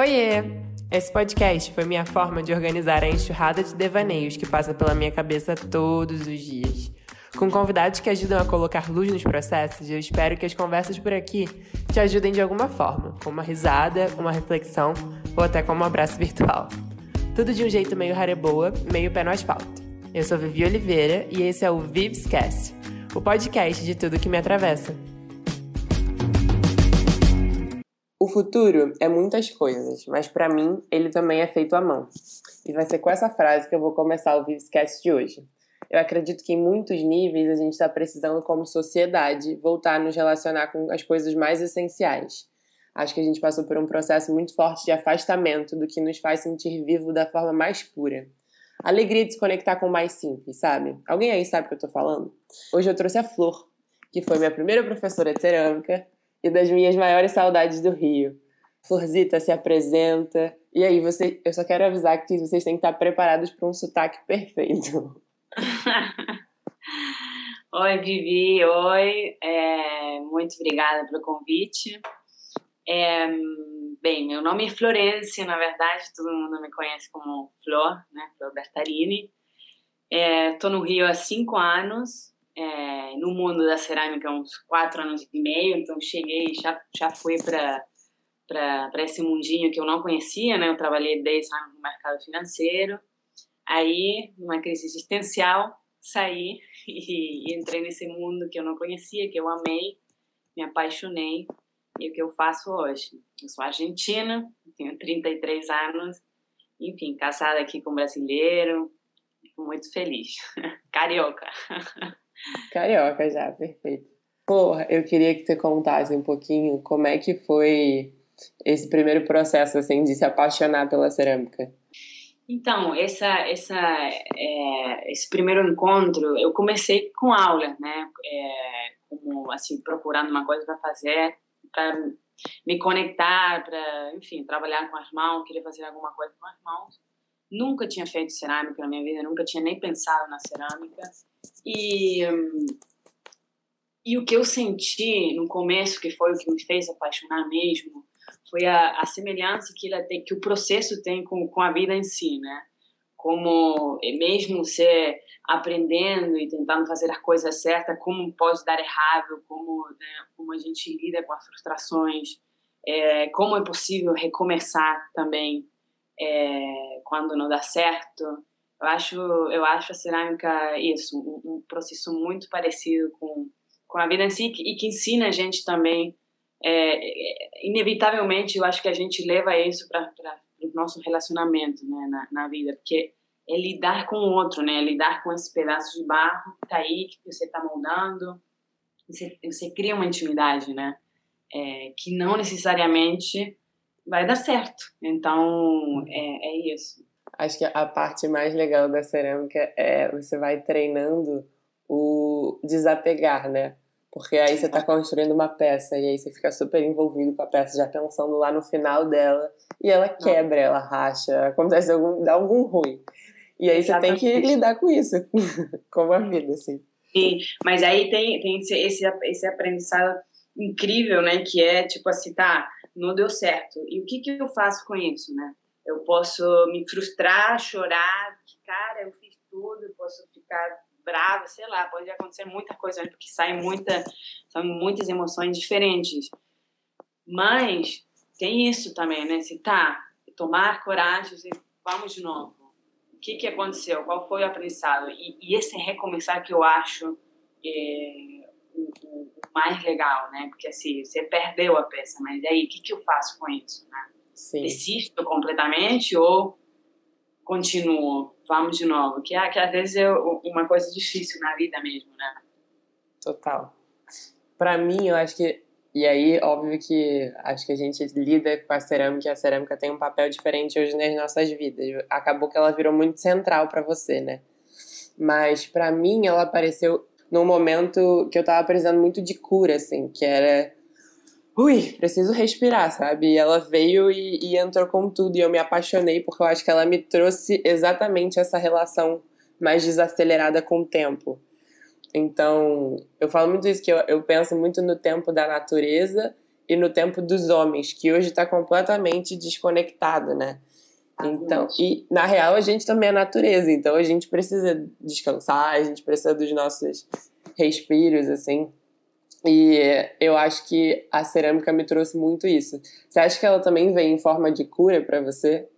Oiê! Esse podcast foi minha forma de organizar a enxurrada de devaneios que passa pela minha cabeça todos os dias. Com convidados que ajudam a colocar luz nos processos, eu espero que as conversas por aqui te ajudem de alguma forma, com uma risada, uma reflexão ou até com um abraço virtual. Tudo de um jeito meio rareboa, meio pé no asfalto. Eu sou Vivi Oliveira e esse é o Vivescast, o podcast de tudo que me atravessa. Futuro é muitas coisas, mas para mim ele também é feito à mão. E vai ser com essa frase que eu vou começar o Vivescast de hoje. Eu acredito que em muitos níveis a gente está precisando, como sociedade, voltar a nos relacionar com as coisas mais essenciais. Acho que a gente passou por um processo muito forte de afastamento do que nos faz sentir vivo da forma mais pura. Alegria de se conectar com o mais simples, sabe? Alguém aí sabe o que eu tô falando? Hoje eu trouxe a Flor, que foi minha primeira professora de cerâmica e das minhas maiores saudades do Rio. Florzita se apresenta. E aí, você, eu só quero avisar que vocês têm que estar preparados para um sotaque perfeito. oi, Vivi. Oi. É, muito obrigada pelo convite. É, bem, meu nome é Florence, na verdade, todo mundo me conhece como Flor, né? Flor Bertarini. Estou é, no Rio há cinco anos é, no mundo da cerâmica há uns quatro anos e meio, então cheguei, já, já fui para para esse mundinho que eu não conhecia, né? Eu trabalhei 10 anos no mercado financeiro. Aí, numa crise existencial, saí e, e entrei nesse mundo que eu não conhecia, que eu amei, me apaixonei e o que eu faço hoje. Eu sou argentina, tenho 33 anos, enfim, casada aqui com um brasileiro, muito feliz. Carioca. Carioca já, perfeito. Porra, eu queria que você contasse um pouquinho como é que foi esse primeiro processo, assim, de se apaixonar pela cerâmica. Então, essa, essa, é, esse primeiro encontro, eu comecei com aula, né? É, como, assim, procurando uma coisa para fazer, para me conectar, para, enfim, trabalhar com as mãos, queria fazer alguma coisa com as mãos. Nunca tinha feito cerâmica na minha vida, nunca tinha nem pensado na cerâmica. E, e o que eu senti no começo, que foi o que me fez apaixonar mesmo, foi a, a semelhança que, ela tem, que o processo tem com, com a vida em si, né? Como é mesmo você aprendendo e tentando fazer as coisas certas, como pode dar errado, como, né, como a gente lida com as frustrações, é, como é possível recomeçar também é, quando não dá certo. Eu acho, eu acho a cerâmica isso, um, um processo muito parecido com, com a vida em si e que ensina a gente também. É, é inevitavelmente, eu acho que a gente leva isso para o nosso relacionamento né, na, na vida, porque é lidar com o outro, né? É lidar com esse pedaço de barro que está aí, que você está moldando. Você, você, cria uma intimidade, né? É, que não necessariamente vai dar certo. Então, é, é isso. Acho que a parte mais legal da cerâmica é você vai treinando o desapegar, né? Porque aí você está construindo uma peça e aí você fica super envolvido com a peça, já pensando lá no final dela, e ela quebra, ela racha, acontece algum, dá algum ruim. E aí Exatamente. você tem que lidar com isso, como a vida, assim. Sim, mas aí tem, tem esse, esse, esse aprendizado incrível, né? Que é tipo assim, tá, não deu certo. E o que, que eu faço com isso, né? Eu posso me frustrar, chorar, que, cara, eu fiz tudo, eu posso ficar brava, sei lá, pode acontecer muita coisa, porque saem muita, são muitas emoções diferentes. Mas tem isso também, né? Se tá, tomar coragem e vamos de novo. O que, que aconteceu? Qual foi o aprendizado? E, e esse recomeçar que eu acho é, o, o, mais legal, né? Porque assim, você perdeu a peça, mas aí, o que, que eu faço com isso, né? Sim. Desisto completamente ou continuo, vamos de novo? Que, que às vezes é uma coisa difícil na vida mesmo, né? Total. Para mim, eu acho que e aí, óbvio que acho que a gente lida com a cerâmica e a cerâmica tem um papel diferente hoje nas nossas vidas. Acabou que ela virou muito central para você, né? Mas para mim ela apareceu num momento que eu tava precisando muito de cura, assim, que era. Ui, preciso respirar, sabe? E ela veio e, e entrou com tudo e eu me apaixonei porque eu acho que ela me trouxe exatamente essa relação mais desacelerada com o tempo. Então, eu falo muito isso, que eu, eu penso muito no tempo da natureza e no tempo dos homens, que hoje está completamente desconectado, né? Então, e na real a gente também é natureza, então a gente precisa descansar, a gente precisa dos nossos respiros, assim. E eu acho que a cerâmica me trouxe muito isso. Você acha que ela também vem em forma de cura para você?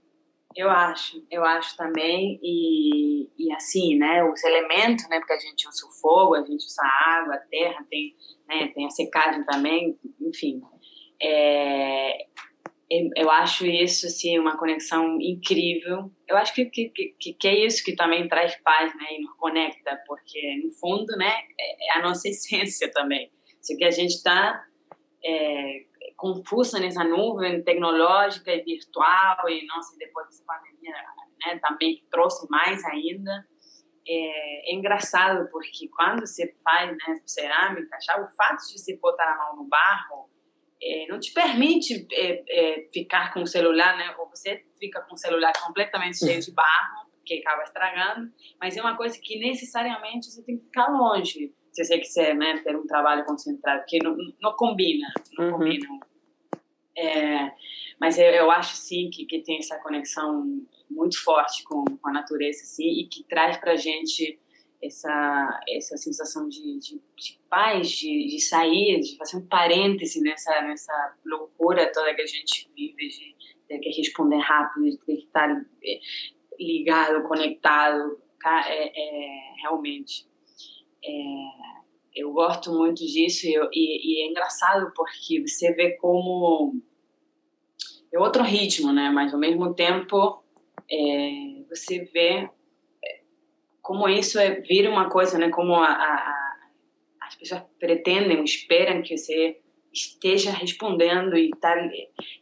Eu acho, eu acho também, e, e assim, né, os elementos, né, porque a gente usa o fogo, a gente usa a água, a terra, tem, né, tem a secagem também, enfim. É, eu acho isso, assim, uma conexão incrível. Eu acho que, que, que, que é isso que também traz paz, né, e nos conecta, porque, no fundo, né, é, é a nossa essência também. Isso que a gente está... É, confusa nessa nuvem tecnológica e virtual e nossa depois dessa pandemia né, também trouxe mais ainda é, é, engraçado porque quando você faz né, cerâmica já o fato de você botar a mão no barro é, não te permite é, ficar com o celular né? Ou você fica com o celular completamente cheio de barro que acaba estragando. Mas é uma coisa que necessariamente você tem que ficar longe. Se você quiser né, ter um trabalho concentrado, que não, não combina, não uhum. combina. É, mas eu, eu, acho sim que, que tem essa conexão muito forte com, com a natureza assim, e que traz para gente essa essa sensação de, de, de paz, de, de, sair, de fazer um parêntese nessa nessa loucura toda que a gente vive, de ter que responder rápido, de ter que estar é, ligado, conectado, é, é realmente. É, eu gosto muito disso e, e, e, é engraçado porque você vê como é outro ritmo, né? Mas ao mesmo tempo é, você vê como isso é, vira uma coisa, né? Como a, a, as pessoas pretendem, esperam que você esteja respondendo e tá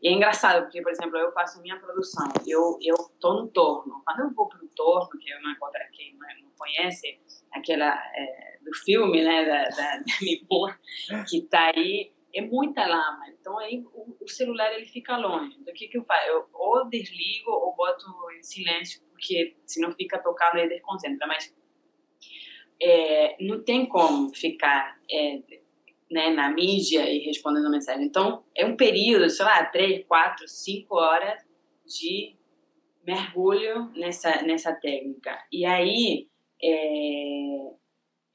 e é engraçado porque por exemplo eu faço minha produção eu eu tô no torno. Quando eu vou pro torno que é uma coisa que não conhece aquela é, do filme, né, da, da, da que tá aí, é muita lama. Então aí o, o, celular ele fica longe. Então o que que eu faço? Eu ou desligo ou boto em silêncio, porque senão fica tocando e desconcentra. Mas é, não tem como ficar é, né, na mídia e respondendo mensagem. Então é um período, sei lá, três, quatro, cinco horas de mergulho nessa nessa técnica. E aí é,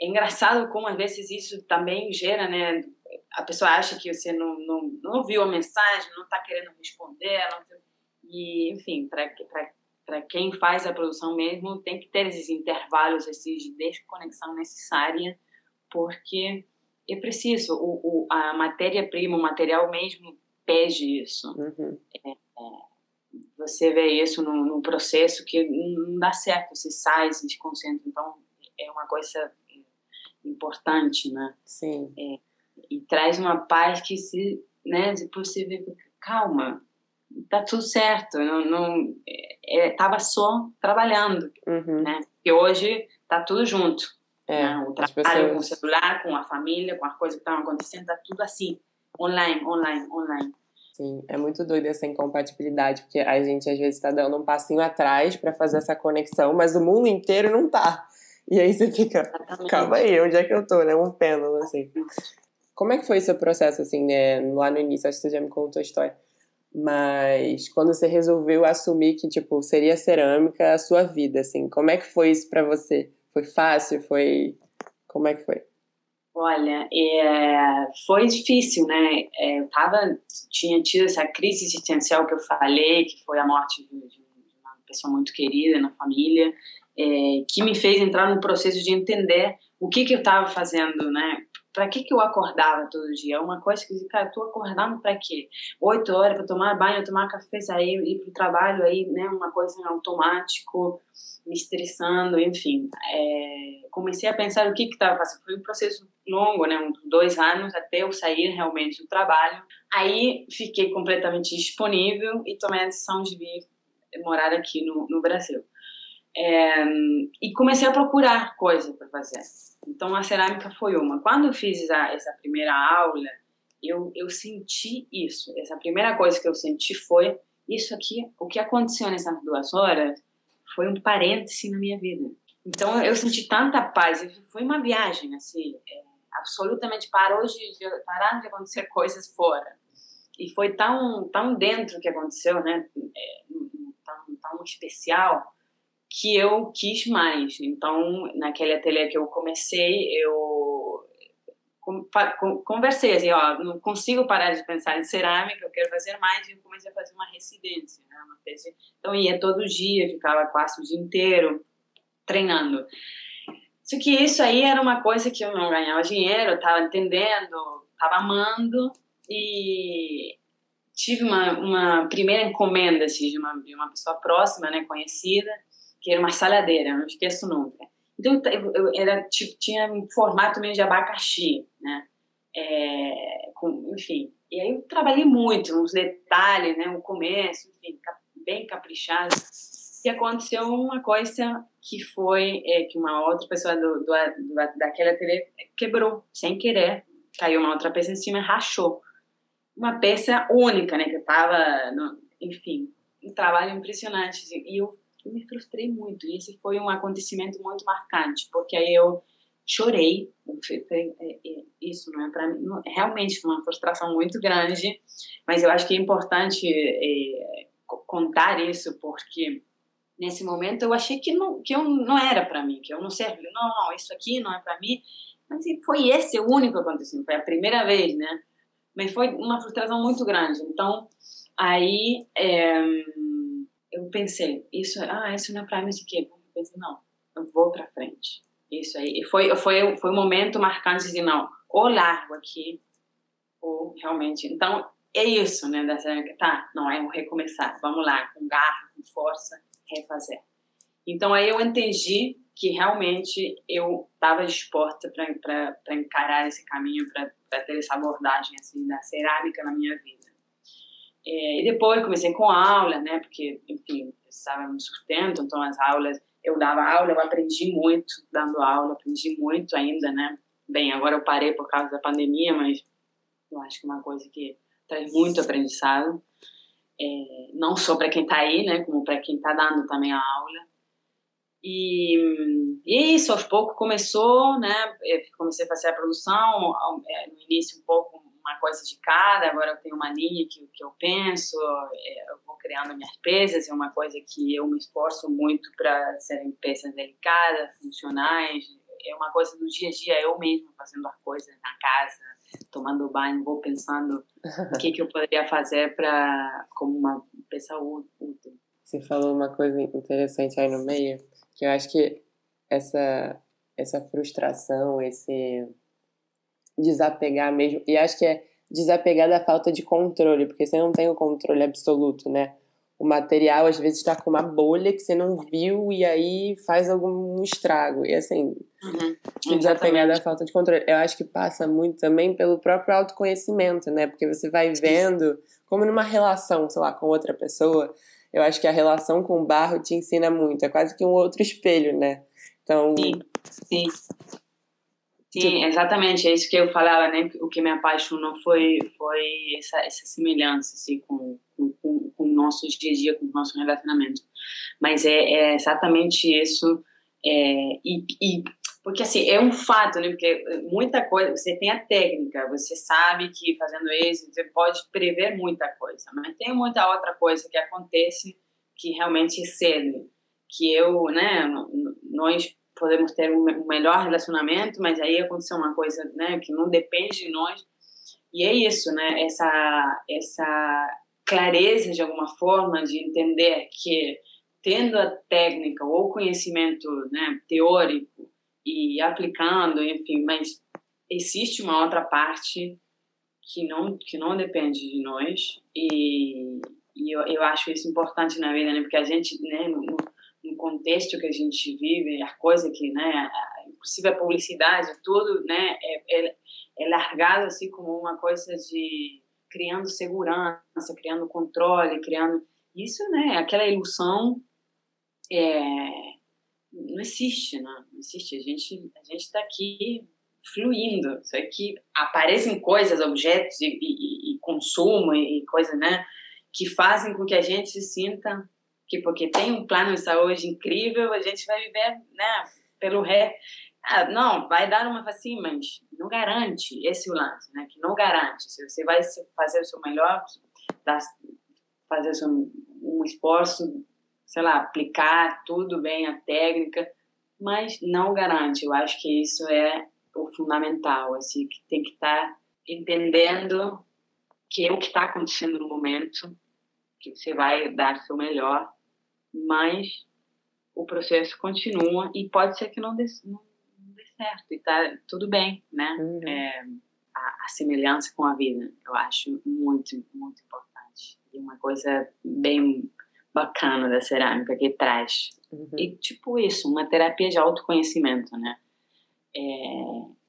é engraçado como às vezes isso também gera, né? A pessoa acha que você não, não, não ouviu a mensagem, não está querendo responder, não, e enfim, para quem faz a produção mesmo, tem que ter esses intervalos esses de desconexão necessária, porque é preciso, o, o a matéria-prima, o material mesmo pede isso. Uhum. É, é, você vê isso no, no, processo que não dá certo, você sai, se desconcentra, então é uma coisa importante, né? Sim. É, e traz uma paz que se, né, você vê, calma, tá tudo certo, não, não é, tava só trabalhando, uhum. né? E hoje tá tudo junto. É, né? O trabalho com o celular, com a família, com as coisas que estão acontecendo, tá tudo assim, online, online, online. Sim, é muito doido essa incompatibilidade, porque a gente às vezes está dando um passinho atrás para fazer essa conexão, mas o mundo inteiro não tá. E aí você fica, Exatamente. calma aí, onde é que eu tô, né? Um pêndulo, assim. Como é que foi seu processo, assim, né? Lá no início, acho que você já me contou a história. Mas quando você resolveu assumir que, tipo, seria cerâmica a sua vida, assim, como é que foi isso para você? Foi fácil? Foi... Como é que foi? Olha, é, foi difícil, né? É, eu tava, tinha tido essa crise existencial que eu falei, que foi a morte de, de uma pessoa muito querida na família é, que me fez entrar no processo de entender o que, que eu estava fazendo, né? Para que, que eu acordava todo dia? Uma coisa que, cara, eu tô acordando para quê? Oito horas para tomar banho, tomar café, sair, ir para o trabalho, aí, né? Uma coisa automático, me estressando, enfim. É, comecei a pensar o que que estava fazendo. Foi um processo longo, né? Uns dois anos até eu sair realmente do trabalho. Aí fiquei completamente disponível e tomei a decisão de vir morar aqui no, no Brasil. É, e comecei a procurar coisa para fazer. Então a cerâmica foi uma. Quando eu fiz a, essa primeira aula, eu, eu senti isso. Essa primeira coisa que eu senti foi isso aqui. O que aconteceu nessas duas horas foi um parêntese na minha vida. Então eu senti tanta paz. Foi uma viagem assim, é, absolutamente parou de, parar de acontecer coisas fora. e foi tão tão dentro que aconteceu, né? É, tão, tão especial que eu quis mais. Então, naquele ateliê que eu comecei, eu conversei assim, ó, não consigo parar de pensar em cerâmica, eu quero fazer mais, e eu comecei a fazer uma residência, né, uma. Então, ia todo dia, ficava quase o dia inteiro treinando. Só que isso aí era uma coisa que eu não ganhava dinheiro, eu estava entendendo, estava amando, e tive uma, uma primeira encomenda assim, de, uma, de uma pessoa próxima, né, conhecida, que era uma saladeira, não esqueço nunca. Então, eu, eu era, tipo, tinha um formato meio de abacaxi, né? É, com, enfim, e aí eu trabalhei muito nos detalhes, né? O começo, enfim, bem caprichado. E aconteceu uma coisa que foi é, que uma outra pessoa do, do, do daquela ateliê quebrou, sem querer. Caiu uma outra peça em cima e rachou. Uma peça única, né? Que eu tava, no, enfim, um trabalho impressionante. Assim, e eu eu me frustrei muito. E esse foi um acontecimento muito marcante, porque aí eu chorei. É, é, isso não é para mim, realmente foi uma frustração muito grande, mas eu acho que é importante é, contar isso, porque nesse momento eu achei que não, que eu não era para mim, que eu não servia. Não, não, isso aqui não é para mim. Mas foi esse o único acontecimento, foi a primeira vez, né? Mas foi uma frustração muito grande. Então, aí. É, pensei, isso, ah, isso não é isso aqui. Eu pensei, não, eu vou para frente. Isso aí. E foi, foi, foi um momento marcante de, não, ou largo aqui, ou realmente. Então, é isso, né, série, tá, não, é um recomeçar, vamos lá, com garra, com força, refazer. Então, aí eu entendi que realmente eu estava disposta para encarar esse caminho, para ter essa abordagem, assim, da cerâmica na minha vida. É, e depois comecei com aula, né? Porque, enfim, precisava me sustento, então as aulas, eu dava aula, eu aprendi muito dando aula, aprendi muito ainda, né? Bem, agora eu parei por causa da pandemia, mas eu acho que é uma coisa que traz muito aprendizado, é, não só para quem está aí, né? Como para quem está dando também a aula. E, e é isso, aos poucos começou, né? Eu comecei a fazer a produção, é, no início um pouco uma coisa de cada, agora eu tenho uma linha que, que eu penso, é, eu vou criando minhas peças, é uma coisa que eu me esforço muito para serem peças delicadas, funcionais, é uma coisa do dia a dia, eu mesmo fazendo as coisas na casa, tomando banho, vou pensando o que, que eu poderia fazer para como uma peça útil. Você falou uma coisa interessante aí no meio, que eu acho que essa, essa frustração, esse desapegar mesmo. E acho que é desapegar da falta de controle, porque você não tem o controle absoluto, né? O material às vezes está com uma bolha que você não viu e aí faz algum estrago. E assim, uhum, desapegar da falta de controle. Eu acho que passa muito também pelo próprio autoconhecimento, né? Porque você vai vendo, como numa relação, sei lá, com outra pessoa. Eu acho que a relação com o barro te ensina muito. É quase que um outro espelho, né? Então. Sim, sim. Sim, exatamente, é isso que eu falava, né? O que me apaixonou foi foi essa, essa semelhança assim, com, com, com o nosso dia a dia, com o nosso relacionamento. Mas é, é exatamente isso. É, e, e, porque assim, é um fato, né? Porque muita coisa, você tem a técnica, você sabe que fazendo isso, você pode prever muita coisa, mas tem muita outra coisa que acontece que realmente excede. Que eu, né, nós podemos ter um melhor relacionamento, mas aí aconteceu uma coisa, né, que não depende de nós. E é isso, né, essa essa clareza de alguma forma de entender que tendo a técnica ou conhecimento, né, teórico e aplicando, enfim, mas existe uma outra parte que não que não depende de nós e, e eu, eu acho isso importante na vida, né, porque a gente, né, no, no contexto que a gente vive, as coisas que, né, inclusive a publicidade, tudo, né, é, é, é largado assim como uma coisa de criando segurança, criando controle, criando isso, né, aquela ilusão é, não existe, né? não existe. A gente a gente está aqui fluindo, só que aparecem coisas, objetos e, e, e consumo e, e coisas, né, que fazem com que a gente se sinta que porque tem um plano de saúde incrível, a gente vai viver, né, pelo ré. Ah, não, vai dar uma assim, mas não garante esse é o lance, né? Que não garante. Se você vai fazer o seu melhor, fazer seu, um esforço, sei lá, aplicar tudo bem a técnica, mas não garante. Eu acho que isso é o fundamental, assim, que tem que estar tá entendendo que é o que está acontecendo no momento, que você vai dar seu melhor, mas o processo continua e pode ser que não dê, não dê certo e tá tudo bem, né? Uhum. É, a, a, semelhança com a vida, eu acho muito, muito importante. E uma coisa bem bacana da cerâmica que traz. Uhum. E tipo isso, uma terapia de autoconhecimento, né? É,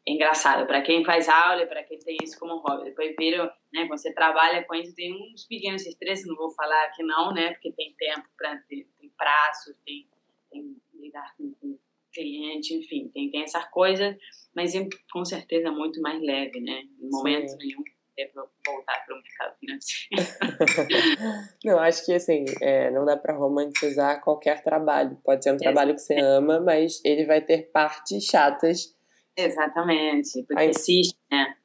engraçado para quem faz aula para quem tem isso como hobby. Depois viram, né, você trabalha com isso, tem uns pequenos estresses, não vou falar aqui não, né, porque tem tempo para tem prazo, tem, tem lidar com, com cliente, enfim, tem, tem essas coisas, mas é, com certeza muito mais leve, né, em momento Sim. nenhum é para voltar para o mercado financeiro. não, acho que assim, é, não dá para romantizar qualquer trabalho. Pode ser um trabalho que você ama, mas ele vai ter partes chatas Exatamente, porque Aí. existe, né?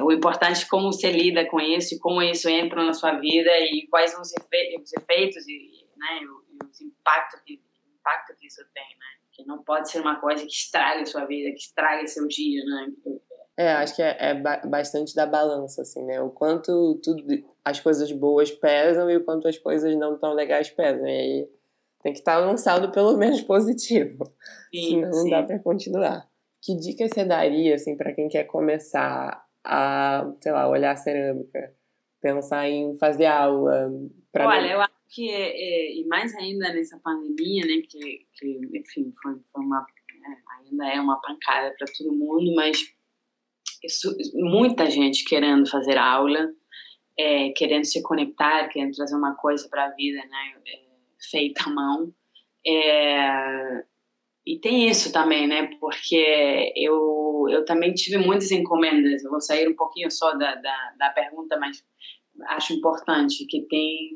O importante é como você lida com isso e como isso entra na sua vida e quais são os efeitos e, né, os impactos que, impacto que isso tem, né? Que não pode ser uma coisa que estrague a sua vida, que estrague seu dia, né? É, acho que é, é bastante da balança, assim, né? O quanto tudo, as coisas boas pesam e o quanto as coisas não tão legais pesam. E aí tem que estar num saldo pelo menos positivo. Sim, Senão não sim. dá para continuar. Que dicas você daria, assim, para quem quer começar a, sei lá, olhar cerâmica? Pensar em fazer aula? Olha, eu acho que, é, é, e mais ainda nessa pandemia, né, que, que enfim, foi, foi uma, é, ainda é uma pancada para todo mundo, mas isso, muita gente querendo fazer aula, é, querendo se conectar, querendo trazer uma coisa para a vida, né, é, feita à mão. É, e tem isso também, né? Porque eu, eu também tive muitas encomendas. Eu vou sair um pouquinho só da, da, da pergunta, mas acho importante que tem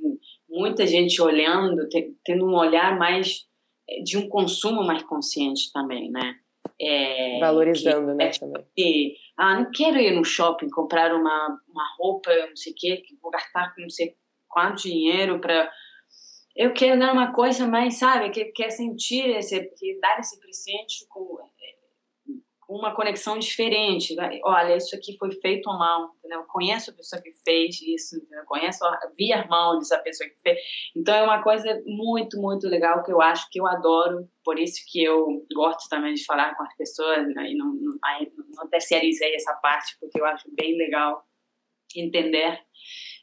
muita gente olhando, tendo um olhar mais eh, de um consumo mais consciente também, né? É, Valorizando, que, né? É, também. Que, ah, não quero ir no shopping comprar uma, uma roupa, não sei o quê, que vou gastar não sei quanto dinheiro para eu quero dar uma coisa mais, sabe, que quer sentir esse, que dar esse presente com, uma conexão diferente. Olha, isso aqui foi feito mão, entendeu? Conheço a pessoa que fez isso, entendeu? Conheço, a mão dessa pessoa que fez. Então é uma coisa muito, muito legal que eu acho que eu adoro, por isso que eu gosto também de falar com as pessoas né? e não, não, não terceirizei essa parte, porque eu acho bem legal entender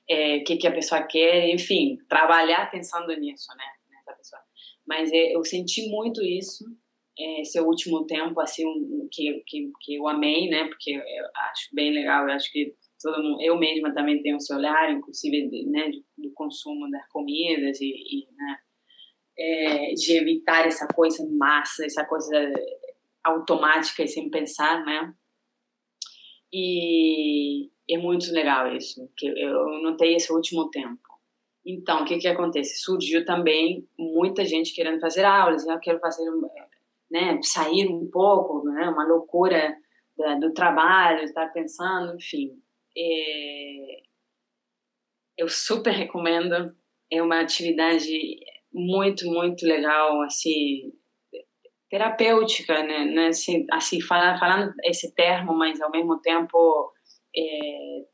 é, o que, que a pessoa quer, enfim, trabalhar pensando nisso, né, nessa pessoa. Mas é, eu senti muito isso é, esse último tempo, assim, um, que, que, que eu amei, né, porque eu acho bem legal, eu acho que todo mundo, eu mesma também tenho esse olhar, inclusive, né, do consumo das comidas e, e né, é, de evitar essa coisa massa, essa coisa automática e sem pensar, né, e, é muito legal isso, que eu notei esse último tempo. Então, o que que acontece? Surgiu também muita gente querendo fazer aulas, eu quero fazer, né, sair um pouco, né, uma loucura do trabalho, estar pensando, enfim. É, eu super recomendo, é uma atividade muito, muito legal, assim, terapêutica, né, né assim, assim falando esse termo, mas ao mesmo tempo é,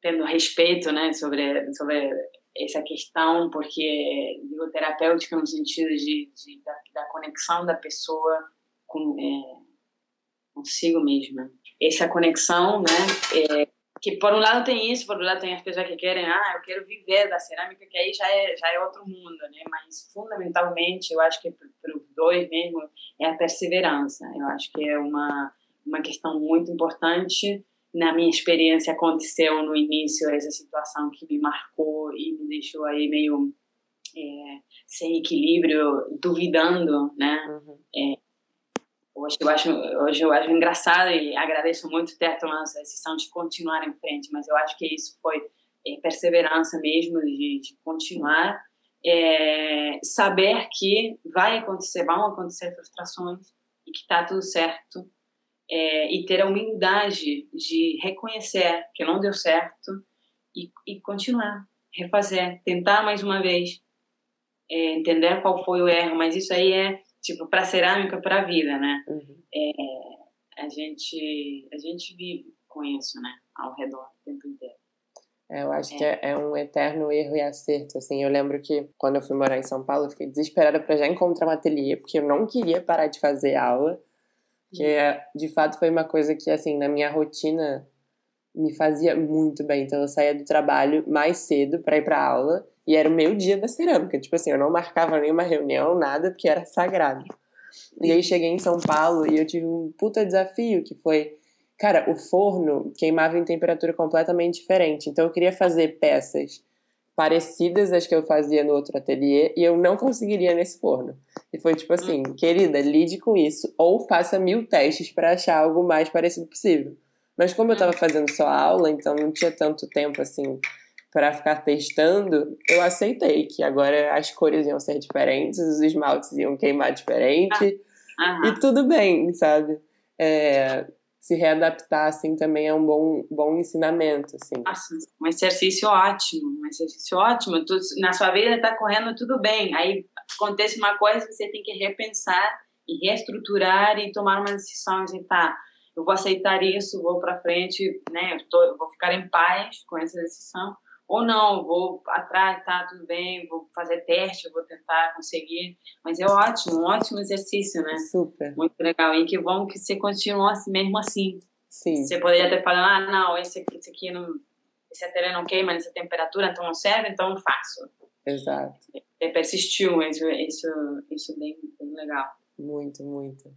tendo respeito né, sobre, sobre essa questão, porque digo terapêutica no sentido de, de da, da, conexão da pessoa com, é, consigo mesma. Essa conexão, né, é, que por um lado tem isso, por outro lado tem as pessoas que querem, ah, eu quero viver da cerâmica, que aí já é, já é outro mundo, né, mas fundamentalmente eu acho que para os dois mesmo é a perseverança. Eu acho que é uma, uma questão muito importante na minha experiência aconteceu no início essa situação que me marcou e me deixou aí meio é, sem equilíbrio, duvidando, né? Uhum. É, hoje eu acho hoje eu acho engraçado e agradeço muito ter tomado essa decisão de continuar em frente, mas eu acho que isso foi é, perseverança mesmo de, de continuar, é, saber que vai acontecer, vão acontecer frustrações e que está tudo certo é, e ter a humildade de reconhecer que não deu certo e, e continuar, refazer, tentar mais uma vez, é, entender qual foi o erro, mas isso aí é tipo para cerâmica, para a vida, né? Uhum. É, a gente a gente vive com isso, né? Ao redor o tempo inteiro. É, eu acho é. que é, é, um eterno erro e acerto, assim. Eu lembro que quando eu fui morar em São Paulo, eu fiquei desesperada para já encontrar um ateliê, porque eu não queria parar de fazer aula, que uhum. de fato foi uma coisa que, assim, na minha rotina me fazia muito bem. Então eu saía do trabalho mais cedo para ir para aula e era o meu dia da cerâmica. Tipo assim, eu não marcava nenhuma reunião, nada, porque era sagrado. E aí cheguei em São Paulo e eu tive um puta desafio que foi Cara, o forno queimava em temperatura completamente diferente. Então eu queria fazer peças parecidas às que eu fazia no outro ateliê e eu não conseguiria nesse forno. E foi tipo assim, querida, lide com isso ou faça mil testes para achar algo mais parecido possível. Mas como eu estava hum. fazendo só aula, então não tinha tanto tempo assim para ficar testando, eu aceitei que agora as cores iam ser diferentes, os esmaltes iam queimar diferente ah. e tudo bem, sabe? É, se readaptar assim também é um bom, bom ensinamento assim. Nossa, um exercício ótimo, um exercício ótimo. Tu, na sua vida está correndo tudo bem, aí acontece uma coisa você tem que repensar e reestruturar e tomar uma decisão e tá, eu vou aceitar isso, vou para frente, né? Eu, tô, eu vou ficar em paz com essa decisão ou não, vou atrás, tá, tudo bem, vou fazer teste, vou tentar conseguir. Mas é ótimo, um ótimo exercício, né? Super. Muito legal. E que bom que você continua assim, mesmo assim. Sim. Você poderia ter falado, ah, não, esse aqui, esse aqui não, esse ateliê não queima nessa temperatura, então não serve, então não faço. Exato. Você persistiu, isso, isso, isso é bem, bem legal. Muito, muito.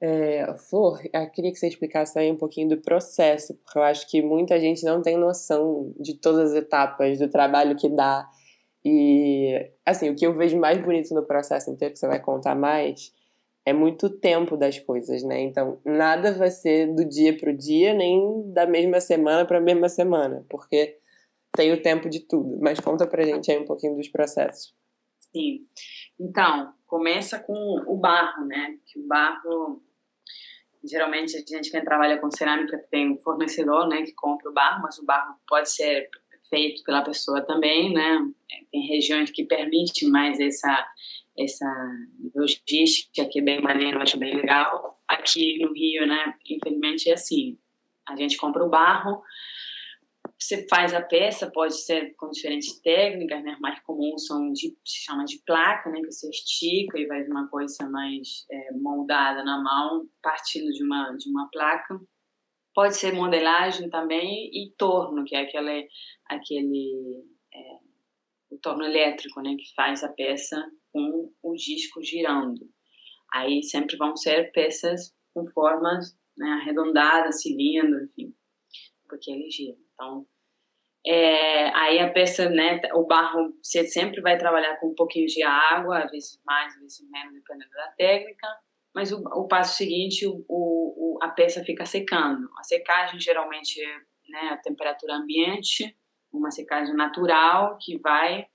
É, Flor, eu queria que você explicasse aí um pouquinho do processo, porque eu acho que muita gente não tem noção de todas as etapas do trabalho que dá. E, assim, o que eu vejo mais bonito no processo inteiro, que você vai contar mais, é muito tempo das coisas, né? Então, nada vai ser do dia para o dia, nem da mesma semana para a mesma semana, porque tem o tempo de tudo. Mas conta pra gente aí um pouquinho dos processos. Sim. Então, começa com o barro, né? Que o barro geralmente a gente que trabalha com cerâmica tem um fornecedor, né, que compra o barro, mas o barro pode ser feito pela pessoa também, né? Tem regiões que permitem mais essa essa logística que é bem maneiro, acho bem legal. Aqui no Rio, né, infelizmente é assim, a gente compra o barro, você faz a peça, pode ser com diferentes técnicas, né? Mais comuns são de, se chama de placa, né? Que você estica e faz uma coisa mais é, moldada na mão, partindo de uma de uma placa. Pode ser modelagem também e torno, que é aquele aquele é, o torno elétrico, né? Que faz a peça com o disco girando. Aí sempre vão ser peças com formas né, arredondadas, cilindro, enfim, porque ele gira. Então, é, aí a peça, né, o barro, você sempre vai trabalhar com um pouquinho de água, às vezes mais, às vezes menos, dependendo da técnica. Mas o, o passo seguinte, o, o, a peça fica secando. A secagem geralmente é né, a temperatura ambiente, uma secagem natural que vai,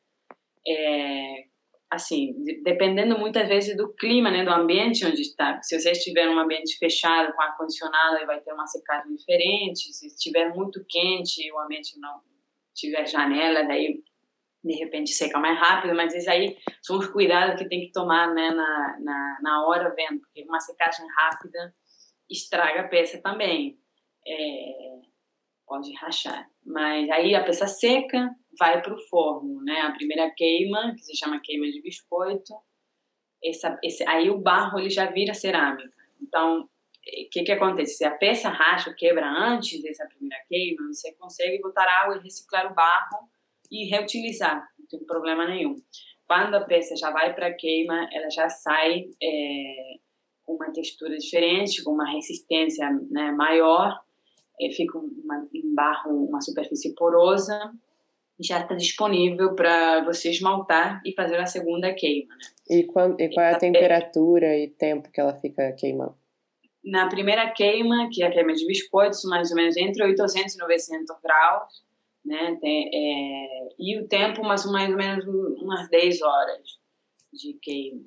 é, assim, dependendo muitas vezes do clima, né, do ambiente onde está. Se você estiver num ambiente fechado, com ar-condicionado, vai ter uma secagem diferente. Se estiver muito quente e o ambiente não tiver janela, daí de repente seca mais rápido, mas isso aí são os cuidados que tem que tomar né, na, na, na hora vendo, porque uma secagem rápida estraga a peça também. É, pode rachar. Mas aí a peça seca vai para o forno, né? A primeira queima, que se chama queima de biscoito, essa, esse, aí o barro ele já vira cerâmica. Então, o que, que acontece? Se a peça racha ou quebra antes dessa primeira queima, você consegue botar água e reciclar o barro e reutilizar, não tem problema nenhum. Quando a peça já vai para queima, ela já sai é, com uma textura diferente, com uma resistência né, maior, é, fica um barro, uma superfície porosa, já está disponível para você esmaltar e fazer a segunda queima. Né? E, qual, e qual é a temperatura e tempo que ela fica queimando? na primeira queima, que é a queima de biscoitos, mais ou menos entre 800 e 900 graus, né? Tem, é, e o tempo, mais ou menos umas 10 horas de queima.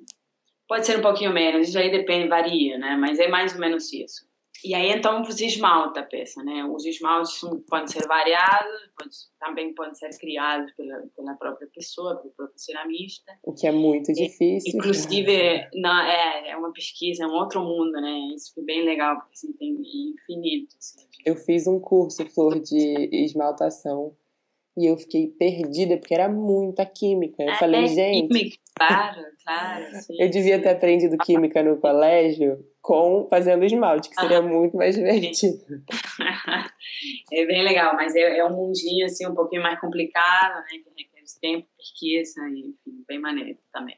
Pode ser um pouquinho menos, isso aí depende, varia, né? Mas é mais ou menos isso. E aí então você esmalta a peça, né? Os esmaltes podem ser variados, pode, também podem ser criados pela, pela própria pessoa, pelo próprio ceramista. O que é muito difícil. Inclusive, na, é, é uma pesquisa, é um outro mundo, né? Isso é bem legal, porque assim, tem infinito. Assim, Eu fiz um curso, Flor, de esmaltação e eu fiquei perdida, porque era muita química. Eu é, falei, é gente. Química, claro, claro. Sim, eu devia sim. ter aprendido química no colégio com fazendo esmalte, que seria ah, muito mais divertido. é bem legal, mas é, é, um mundinho assim um pouquinho mais complicado, né? Que requer tempo, pesquisa, enfim, bem maneiro também.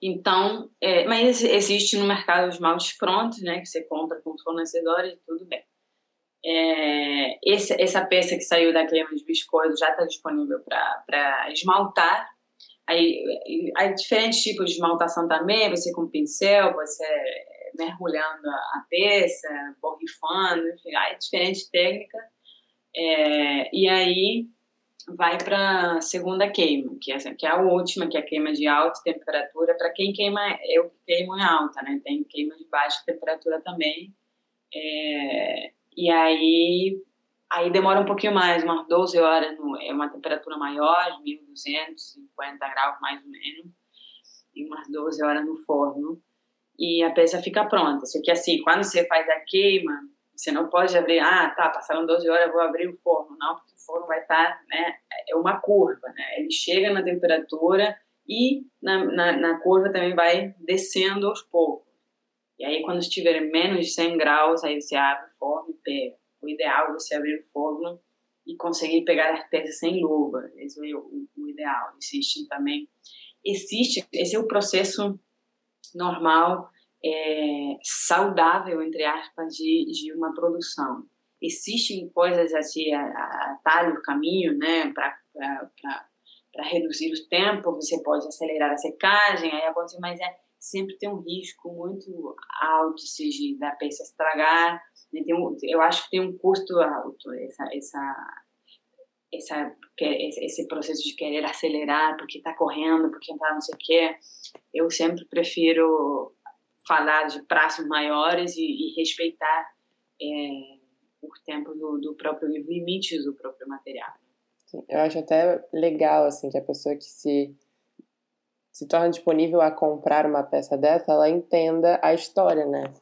Então, é, mas existe no mercado os esmaltes prontos, né? Que você compra com fornecedores, tudo bem. É, esse, essa peça que saiu da queima de biscoito já está disponível para esmaltar. Aí, há diferentes tipos de esmaltação também, você com pincel, você mergulhando a peça, borrifando, enfim, há diferentes técnicas. É, e aí vai para a segunda queima, que é, que é a última, que é a queima de alta temperatura. Para quem queima, eu queimo em alta, né? Tem queima de baixa temperatura também. É, e aí, aí demora um pouquinho mais, umas 12 horas, no, é uma temperatura maior, 1250 graus mais ou menos, e umas 12 horas no forno. E a peça fica pronta. Só que assim, quando você faz a queima, você não pode abrir, ah, tá, passaram 12 horas, eu vou abrir o forno. Não, porque o forno vai estar, né, é uma curva, né? Ele chega na temperatura e na, na, na curva também vai descendo aos poucos. E aí, quando estiver menos de 100 graus, aí você abre o forno e pega. O ideal é você abrir o forno e conseguir pegar as peças sem luva. Esse é o, o ideal. Existe também. Existe, esse é o processo normal, é, saudável, entre aspas, de, de uma produção. Existem coisas assim, atalho, caminho, né, para reduzir o tempo, você pode acelerar a secagem, aí acontece, mas é sempre tem um risco muito alto seja, da peça estragar. Né? Um, eu acho que tem um custo alto essa, essa, essa, esse processo de querer acelerar porque está correndo, porque tá não sei o quê. Eu sempre prefiro falar de prazos maiores e, e respeitar é, o tempo do, do próprio limites do próprio material. Eu acho até legal assim que a pessoa que se se torna disponível a comprar uma peça dessa, ela entenda a história, né?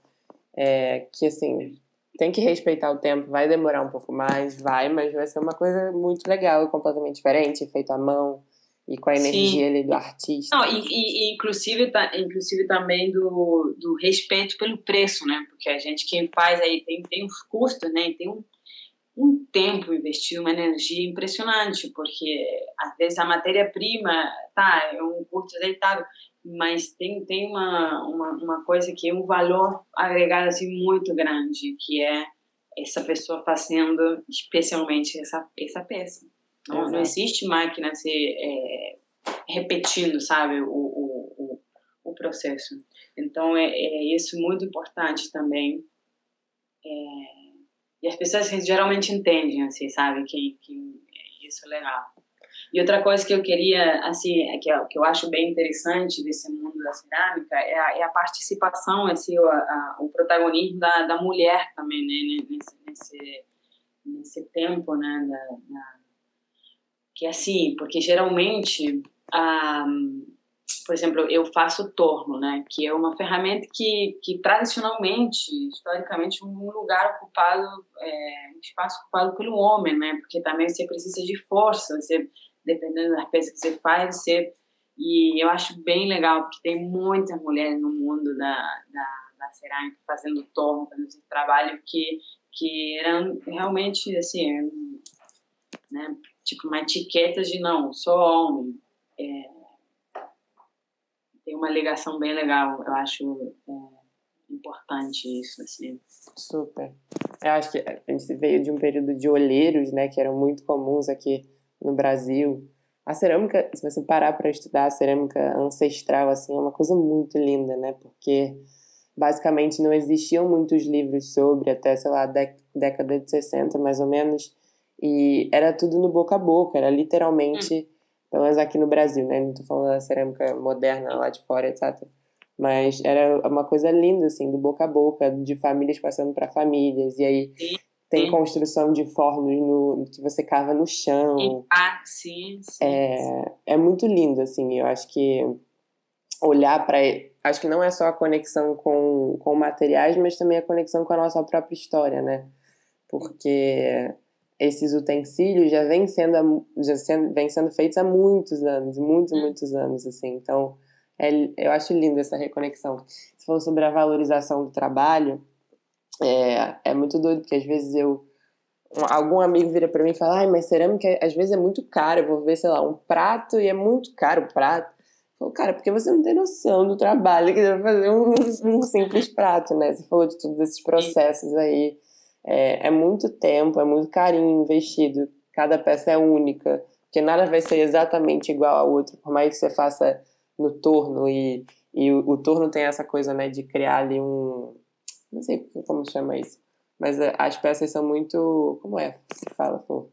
É, que assim, tem que respeitar o tempo, vai demorar um pouco mais, vai, mas vai ser uma coisa muito legal, completamente diferente, feito à mão e com a energia ali do artista. Não, e, e, inclusive, tá, inclusive também do, do respeito pelo preço, né? Porque a gente quem faz aí tem, tem os custos, né? Tem um, um tempo investido, uma energia impressionante, porque às vezes a matéria-prima, tá, é um custo aceitável, mas tem, tem uma, uma, uma coisa que é um valor agregado assim muito grande, que é essa pessoa fazendo especialmente essa, essa peça. Não, não existe máquina se é, repetindo, sabe, o, o, o, o processo. Então é, é isso muito importante também. É, e as pessoas geralmente entendem, assim, sabe, que, que isso é legal. E outra coisa que eu queria, assim, é que, eu, que eu acho bem interessante desse mundo da cerâmica é a, é a participação, assim, a, o protagonismo da, da mulher também, né, nesse, nesse, nesse tempo, né, da, da, que é assim, porque geralmente, ah, por exemplo, eu faço torno, né, que é uma ferramenta que, que tradicionalmente, historicamente, um lugar ocupado, é, um espaço ocupado pelo homem, né, porque também você precisa de força, você, dependendo da peça que você faz, você, e eu acho bem legal, porque tem muitas mulheres no mundo da, da, da cerâmica fazendo torno, fazendo esse trabalho que, que eram realmente, assim, né, tipo uma etiqueta de não, sou homem, é, tem uma ligação bem legal. Eu acho é, importante isso, assim. Super. Eu acho que a gente veio de um período de olheiros, né, que eram muito comuns aqui no Brasil. A cerâmica, se você parar para estudar a cerâmica ancestral, assim, é uma coisa muito linda, né, porque basicamente não existiam muitos livros sobre até, sei lá, década de 60, mais ou menos, e era tudo no boca a boca, era literalmente... Hum pelo menos aqui no Brasil, né? Não tô falando da cerâmica moderna lá de fora, etc. Mas era uma coisa linda, assim, do boca a boca, de famílias passando para famílias. E aí tem sim. construção de fornos no, que você cava no chão. Ah, sim, sim, é, é muito lindo, assim. Eu acho que olhar para. Acho que não é só a conexão com, com materiais, mas também a conexão com a nossa própria história, né? Porque esses utensílios já vêm sendo, já sendo, vem sendo feitos há muitos anos, muitos, hum. muitos anos, assim. Então, é, eu acho lindo essa reconexão. Você falou sobre a valorização do trabalho, é, é muito doido, porque às vezes eu algum amigo vira para mim e fala, ai, mas cerâmica às vezes é muito caro, eu vou ver, sei lá, um prato e é muito caro o prato. Eu falo, cara, porque você não tem noção do trabalho que deve fazer um, um simples prato, né? Você falou de todos esses processos aí é, é muito tempo, é muito carinho investido. Cada peça é única, porque nada vai ser exatamente igual ao outro, por mais que você faça no torno e, e o, o torno tem essa coisa, né, de criar ali um, não sei como chama isso, mas é, as peças são muito, como é que se fala, pô?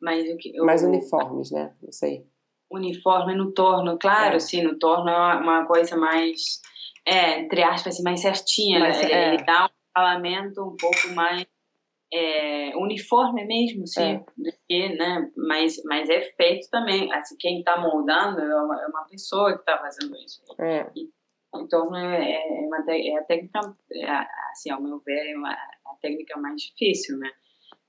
Mas, o que, mais uniformes, né? Não sei. Uniforme no torno, claro, é. sim, no torno é uma coisa mais, é, entre aspas, mais certinha, né? Ele, é. ele dá um acabamento um pouco mais é, uniforme mesmo, sim, é. do que, né? Mas, mas é feito também. Assim, quem está moldando é uma, é uma, pessoa que está fazendo isso. É. E, então é, é, uma, é a técnica, é, assim, ao meu ver, é uma, a técnica mais difícil, né?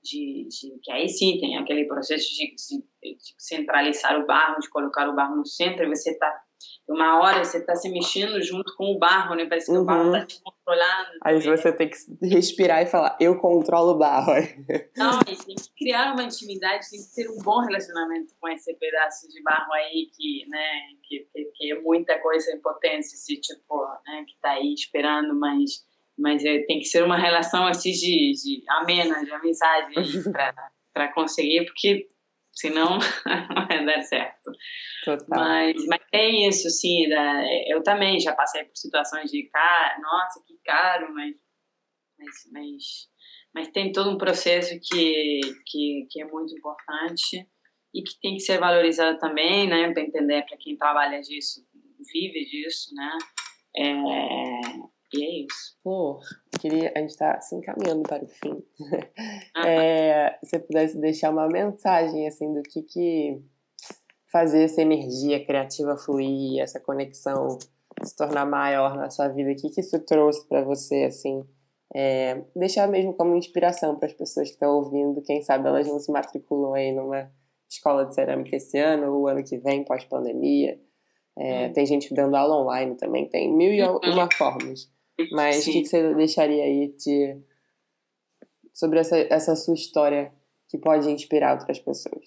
De, de, que aí sim tem aquele processo de, de, de centralizar o barro, de colocar o barro no centro, e você está uma hora você está se mexendo junto com o barro, né? Parece que uhum. o barro está te controlando. Aí você tem que respirar e falar, eu controlo o barro. Não, tem que criar uma intimidade, tem que ter um bom relacionamento com esse pedaço de barro aí que, né, que, que, que é muita coisa em potência, assim, tipo, né, que está aí esperando, mas, mas é, tem que ser uma relação assim de, de amena, de amizade para conseguir, porque senão não vai dar certo. Total. Mas, mas tem isso, sim. Eu também já passei por situações de, cara, nossa, que caro, mas, mas, mas, mas tem todo um processo que, que, que é muito importante e que tem que ser valorizado também, né, para entender para quem trabalha disso, vive disso, né, é, e é isso. Pô, queria, a gente está se encaminhando para o fim. é, se você pudesse deixar uma mensagem, assim, do que que fazer essa energia criativa fluir, essa conexão se tornar maior na sua vida, o que que isso trouxe para você, assim, é, deixar mesmo como inspiração para as pessoas que estão ouvindo, quem sabe elas não se matriculam aí numa escola de cerâmica esse ano, ou ano que vem, pós-pandemia. É, hum. Tem gente dando aula online também, tem mil e uhum. uma formas. Mas o que, que, você deixaria aí de sobre essa, essa sua história que pode inspirar outras pessoas?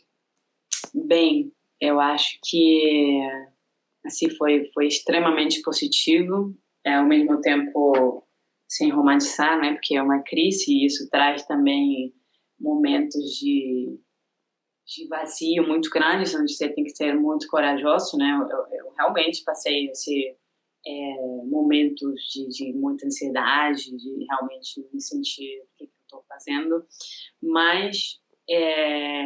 Bem, eu acho que assim foi foi extremamente positivo, é, ao mesmo tempo sem romantizar, né? Porque é uma crise e isso traz também momentos de, de vazio muito grandes, onde você tem que ser muito corajoso, né? Eu, eu, eu realmente passei esse é, momentos de, de, muita ansiedade, de realmente me sentir o que, eu estou fazendo, mas é,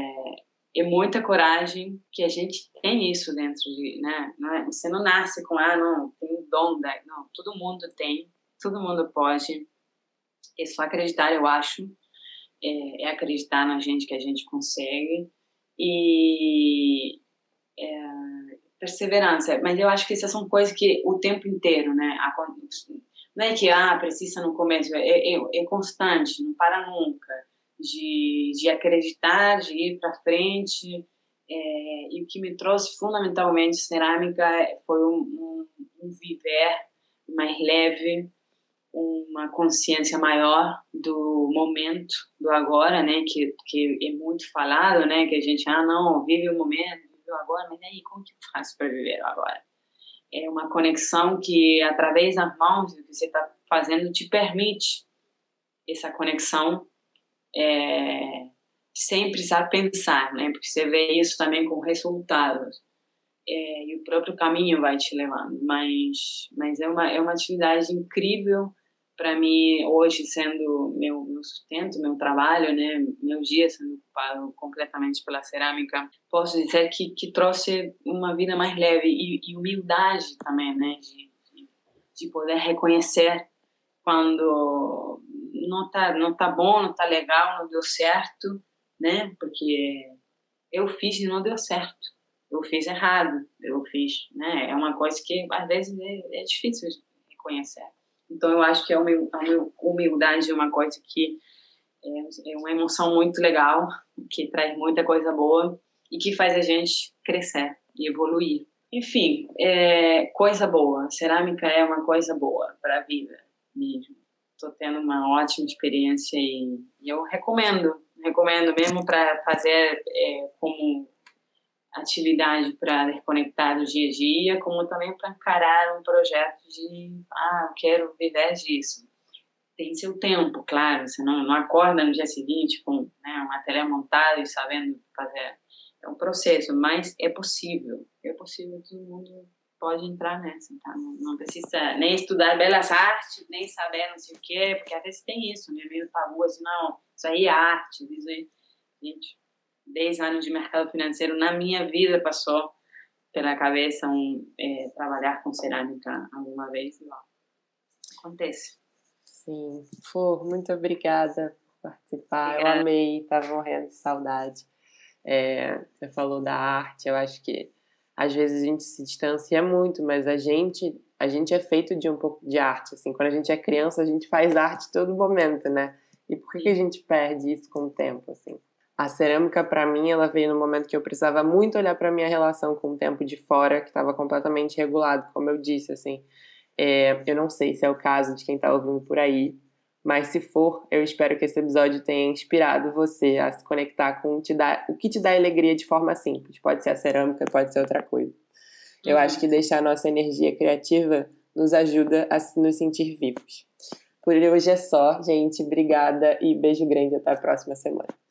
é, muita coragem que a gente tem isso dentro de, né? Não é, você não nasce com, ah, não, tem um dom, da, não, todo mundo tem, todo mundo pode, é só acreditar, eu acho, é, é acreditar na gente que a gente consegue. E é, perseverança, mas eu acho que essas são coisas que o tempo inteiro, né? Não é que, ah, precisa no começo, é, é, é constante, não para nunca, de, de acreditar, de ir para frente. É, e o que me trouxe fundamentalmente cerâmica foi um, um, um viver mais leve, uma consciência maior do momento, do agora, né, que, que é muito falado, né, que a gente, ah, não, vive o momento, agora, mas aí, como que eu faço para viver agora? É uma conexão que, através das mãos, que você está fazendo, te permite essa conexão é, sem precisar pensar, né? Porque você vê isso também com resultados. É, e o próprio caminho vai te levando. Mas, mas é, uma, é uma atividade incrível para mim hoje sendo meu, meu sustento, meu trabalho, né, meu dia sendo ocupado completamente pela cerâmica, posso dizer que, que trouxe uma vida mais leve e, e humildade também, né, de, de, de poder reconhecer quando não tá não tá bom, não tá legal, não deu certo, né? Porque eu fiz e não deu certo. Eu fiz errado, eu fiz, né? É uma coisa que às vezes é, é difícil reconhecer. Então eu acho que a humildade é uma coisa que é, é uma emoção muito legal, que traz muita coisa boa e que faz a gente crescer e evoluir. Enfim, é, coisa boa. Cerâmica é uma coisa boa para a vida mesmo. Estou tendo uma ótima experiência e eu recomendo, recomendo mesmo para fazer é, como atividade para desconectar do dia a dia, como também para encarar um projeto de, ah, eu quero viver disso. Tem seu tempo, claro, você não, não acorda no dia seguinte com né, uma tele montada e sabendo fazer é um processo, mas é possível. É possível, todo mundo pode entrar nessa, tá? Não, não, precisa nem estudar belas artes, nem saber não sei o quê, porque às vezes tem isso, né? Meio tabu, assim, não, isso aí é arte, isso aí... Gente, 10 anos de mercado financeiro na minha vida passou pela cabeça um, é, trabalhar com cerâmica alguma vez. Não. Acontece. Sim, Flor, muito obrigada por participar. Obrigada. Eu amei, estava morrendo de saudade. É, você falou da arte, eu acho que às vezes a gente se distancia muito, mas a gente a gente é feito de um pouco de arte, assim, quando a gente é criança a gente faz arte todo momento, né? E por que, que a gente perde isso com o tempo, assim? A cerâmica para mim ela veio no momento que eu precisava muito olhar para minha relação com o tempo de fora, que estava completamente regulado, como eu disse, assim. É, eu não sei se é o caso de quem está ouvindo por aí, mas se for, eu espero que esse episódio tenha inspirado você a se conectar com te dá, o que te dá alegria de forma simples. Pode ser a cerâmica, pode ser outra coisa. Eu acho que deixar a nossa energia criativa nos ajuda a nos sentir vivos. Por hoje é só, gente. Obrigada e beijo grande. Até a próxima semana.